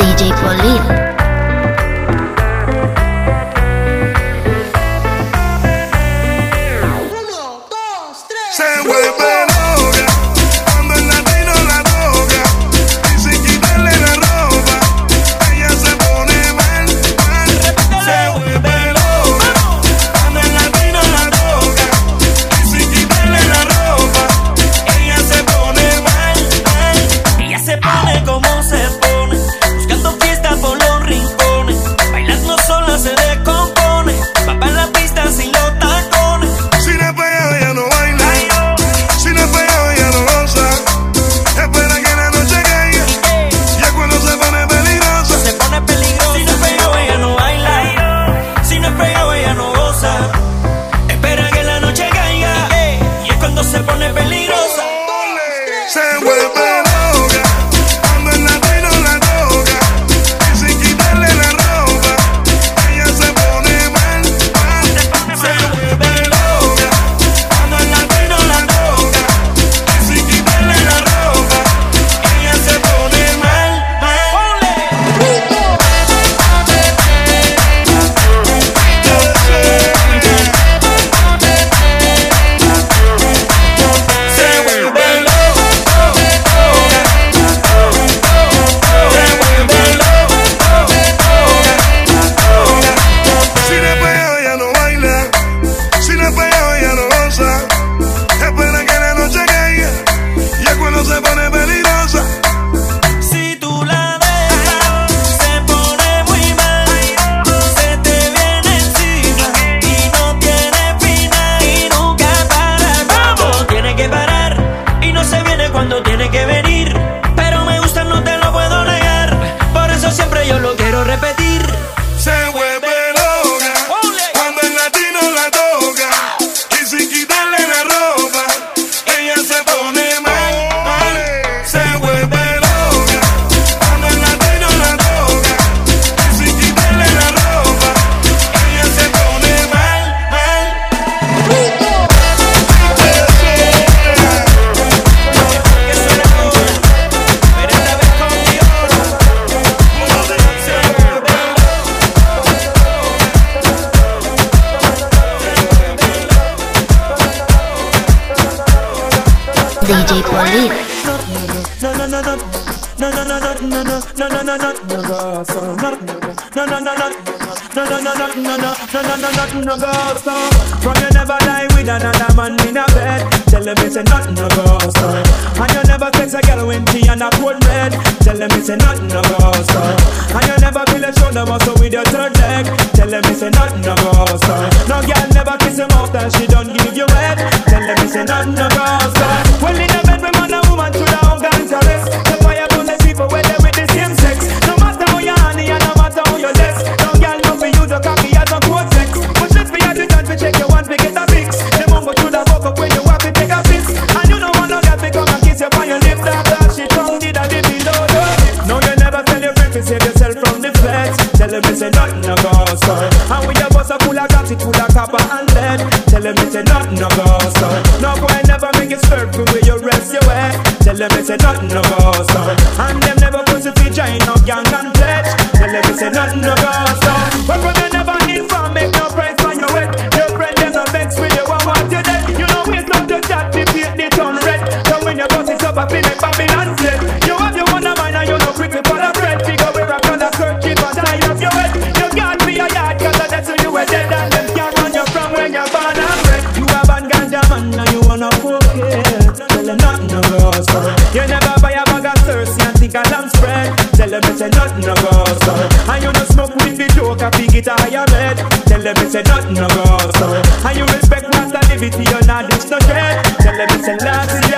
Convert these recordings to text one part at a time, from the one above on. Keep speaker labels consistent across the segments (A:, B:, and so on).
A: DJ
B: Polly. no
C: go so From you never lie with another man in a bed Tell them it's a nothing no go so And you never text a girl when she and a cold red Tell them it's a nothing no go so And you never feel a shoulder muscle with your third leg Tell them it's a nothing no go so No girl never kiss him off that she don't give you head Tell them it's a nothing no go so Well in a bed with man and woman to the them it's a nothing no go. No boy never make it circle where you rest your way. Eh? Tell them it's a nothing no go. And them reach no dread. Tell them it's a lot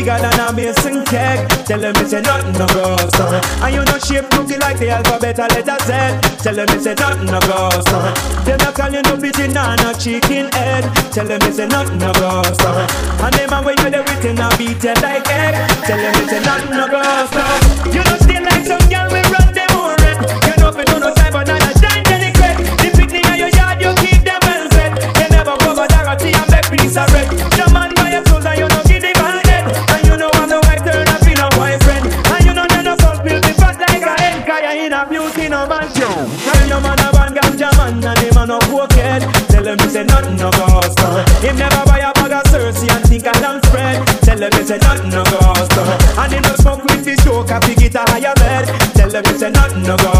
C: bigger than a basin cake. Tell them it's a nothing no go son. And you know shape looking like the alphabet a letter Z. Tell them it's a nothing no go son. Them not call you no pigeon or no chicken head. Tell them it's a nothing no go son. And them a way you the written a beat it like egg. Tell them it's a nothing no go son. You know still like some girl we run them on red. You know if you do no time but not a dime then it The picnic in your yard you keep them well set. You never go cover that and make peace this a red. say nothing no goes. And in the smoke with this choke, I pick it a higher bed. Tell them it's a nothing no
D: goes.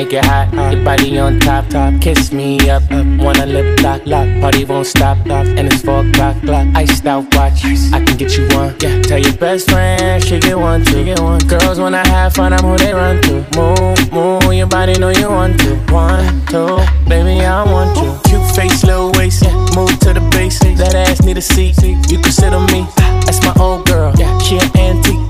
E: Make it hot. Your body on top, top. Kiss me up, up. Wanna lip lock, lock. Party won't stop, stop. And it's four o'clock, clock. Iced out watch. I can get you one. Yeah. Tell your best friend she get one, two. Get one. Girls wanna have fun, I'm who they run to. Move, move. Your body know you want to. One, two. Baby, I want you. Cute face, little waist. Yeah. Move to the base. That ass need a seat. You can sit on me. That's my old girl. Yeah. She an antique.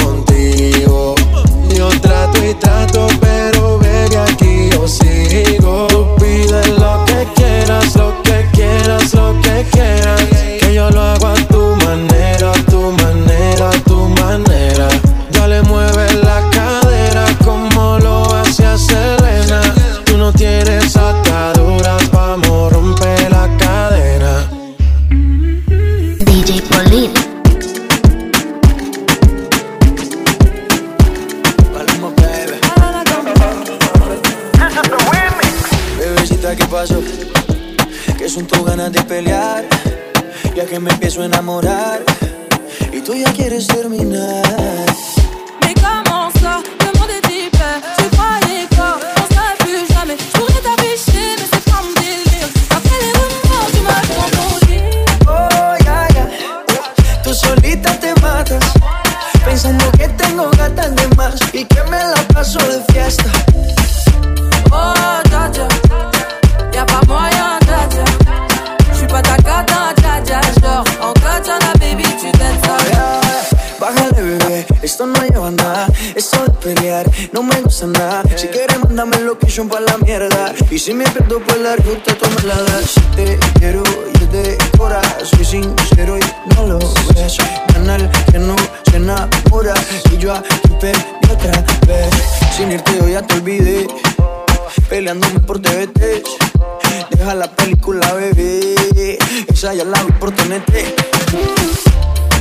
F: Película, bebé. Esa ya la vi por TNT.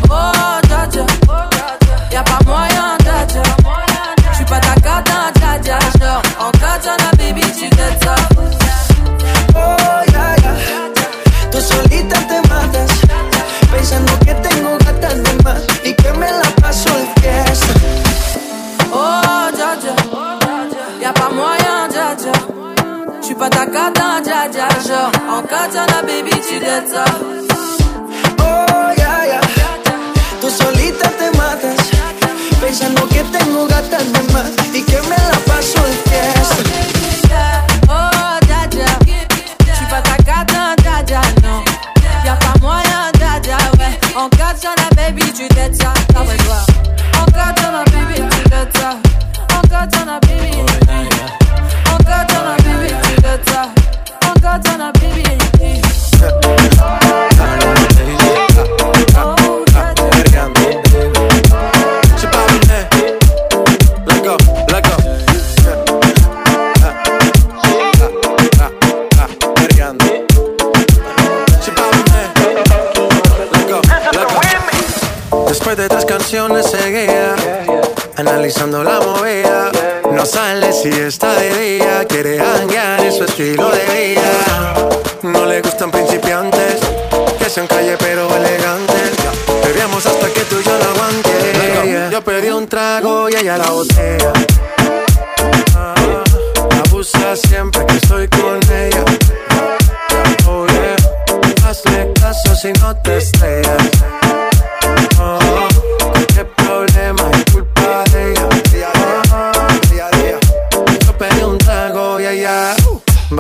G: Oh, dja. Y'a pas moyen, dja. J'suis pas ta cata. Genre, en katana, baby, tu ça.
F: Oh, ya, ya. Tú solita te matas. Pensando que tengo gatas de más. Y que me la paso fiesta.
G: Pas ta cata, dja dja. Genre, en katana, baby, tu gâtes ça.
F: Oh, ya, ya. Tú solita te matas. Pensando que tengo gatas de más. Y que me la paso de fiesta.
G: Oh, dja dja. J'suis pas ta cata, dja dja, non. Y'a pas moyen, dja dja, ouais. En katana, baby, tu gâtes ça. Ah ouais, toi. En katana, baby, tu gâtes ça. En katana, baby. En katana, baby, tu gâtes ça. En katana, baby. Oh, dja dja.
D: Let go, let go. Después de tres canciones seguía Analizando la movida No sale si está de día. Quiere hanguear en su estilo de vida. No le gustan principiantes Que sean calle pero elegantes. Bebíamos hasta que tú y yo lo aguante. Yo pedí un trago y ella la botella Ah, Abusa siempre que estoy con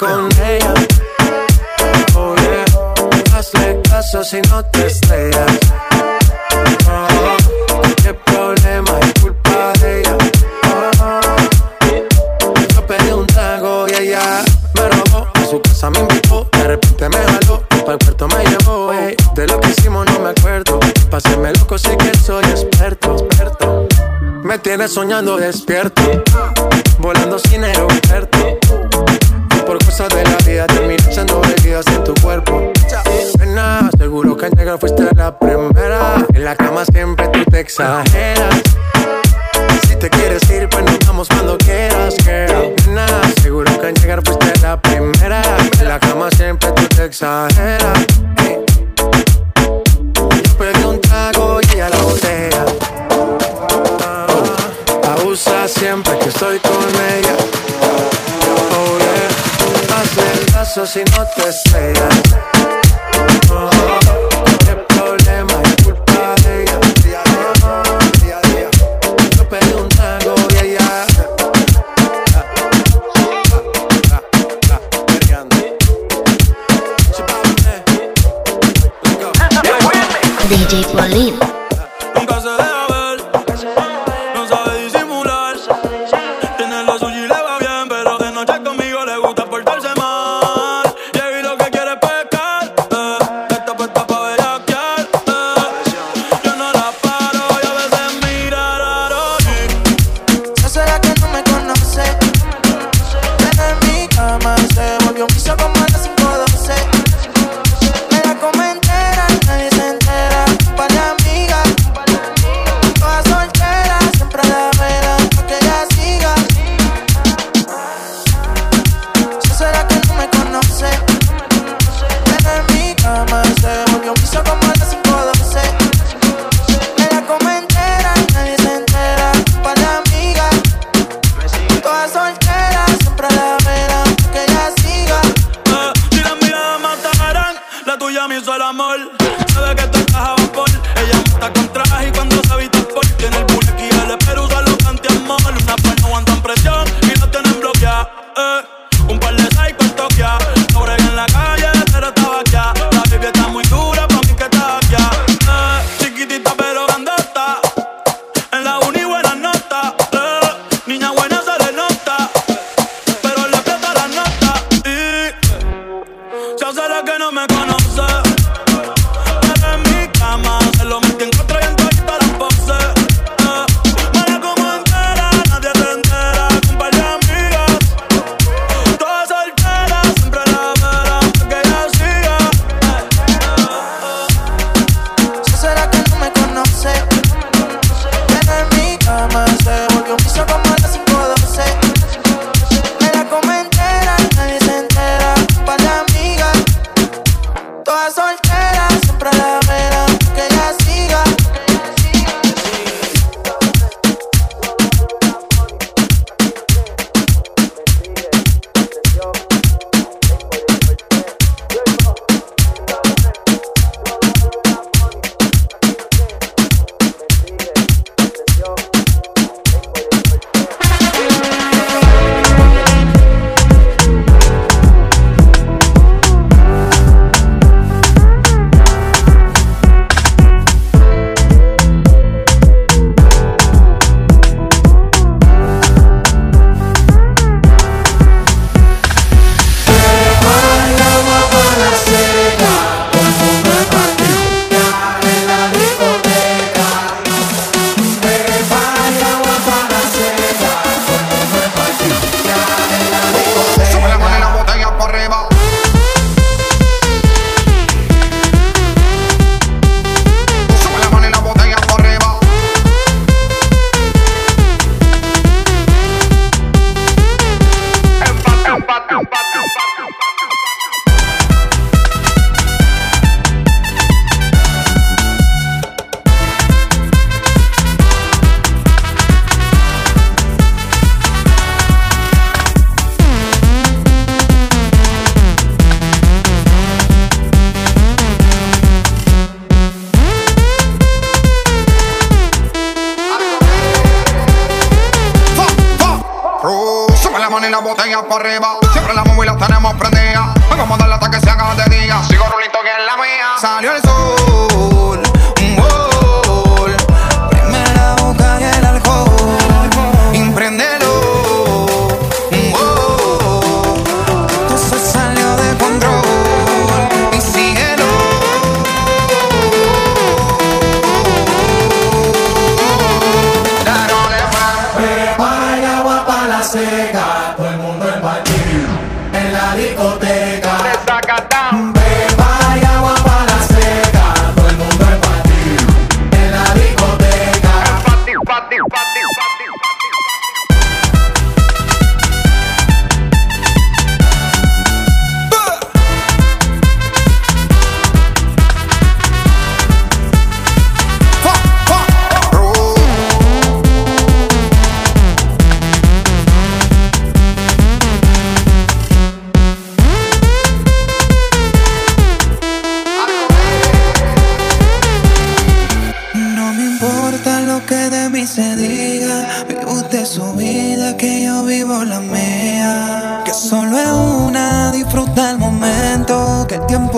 D: con ella. Oh yeah, hazle caso si no te estrellas. Oh, qué problema es culpa de ella. Oh, yo pedí un trago y ella me robó. A su casa me invitó, de repente me jaló. Para el puerto me llevó, ey. De lo que hicimos no me acuerdo. Pásenme loco, sé que soy experto, experto. Me tienes soñando despierto, volando sin aeropuerto. Por cosas de la vida terminé echando bebidas en tu cuerpo. Nena, seguro que al llegar fuiste la primera. En la cama siempre tú te exageras. Si te quieres ir, pues nos vamos cuando quieras, girl. Nena, seguro que al llegar fuiste la primera. En la cama siempre tú te exageras. Ey. Yo pedí un trago y ella la botella. Ah, Abusa siempre que estoy con ella. Oh yeah, el caso si no te estrellas. Oh, qué problema es culpa de ella. Yo pedí un trago y ella.
A: DJ Pauline.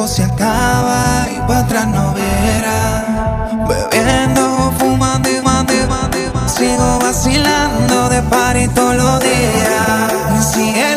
C: tiempo se acaba y para atrás no verás. Bebiendo, fumando y mando, y
H: mando, y. Sigo vacilando de par todos los días.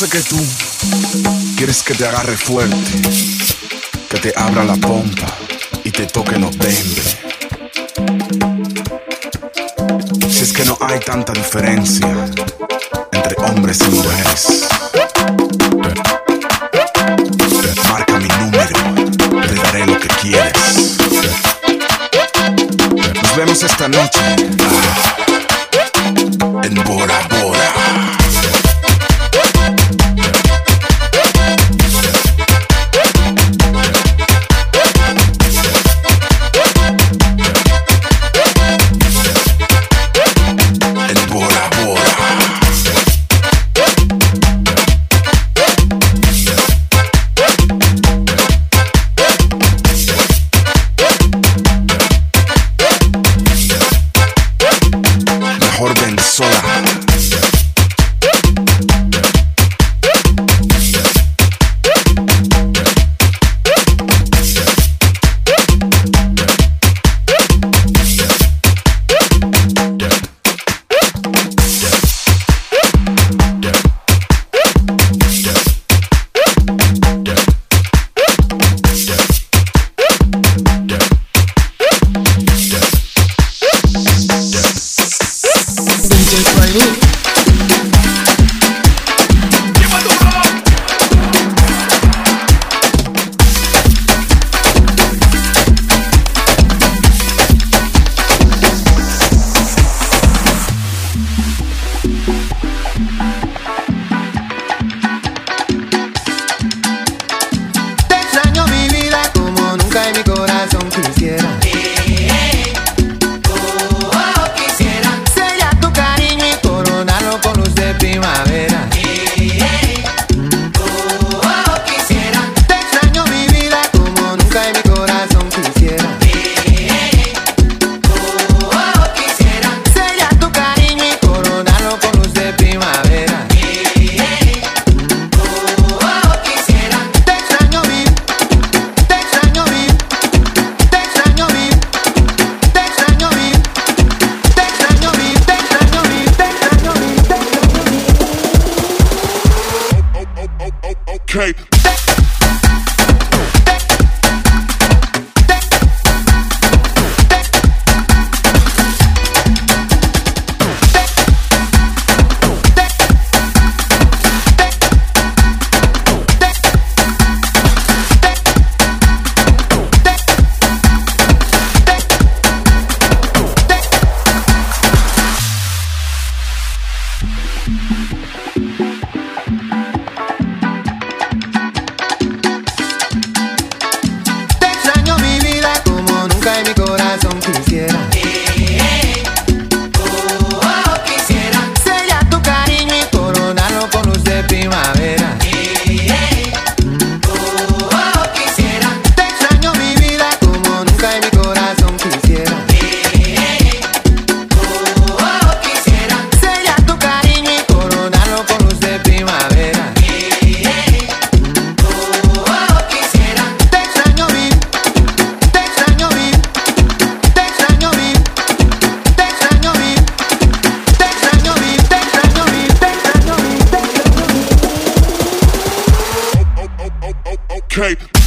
H: sé que tú quieres que te agarre fuerte,
I: que te abra la pompa y te toque los bembes.
J: Si es que no hay tanta diferencia entre hombres y mujeres. okay.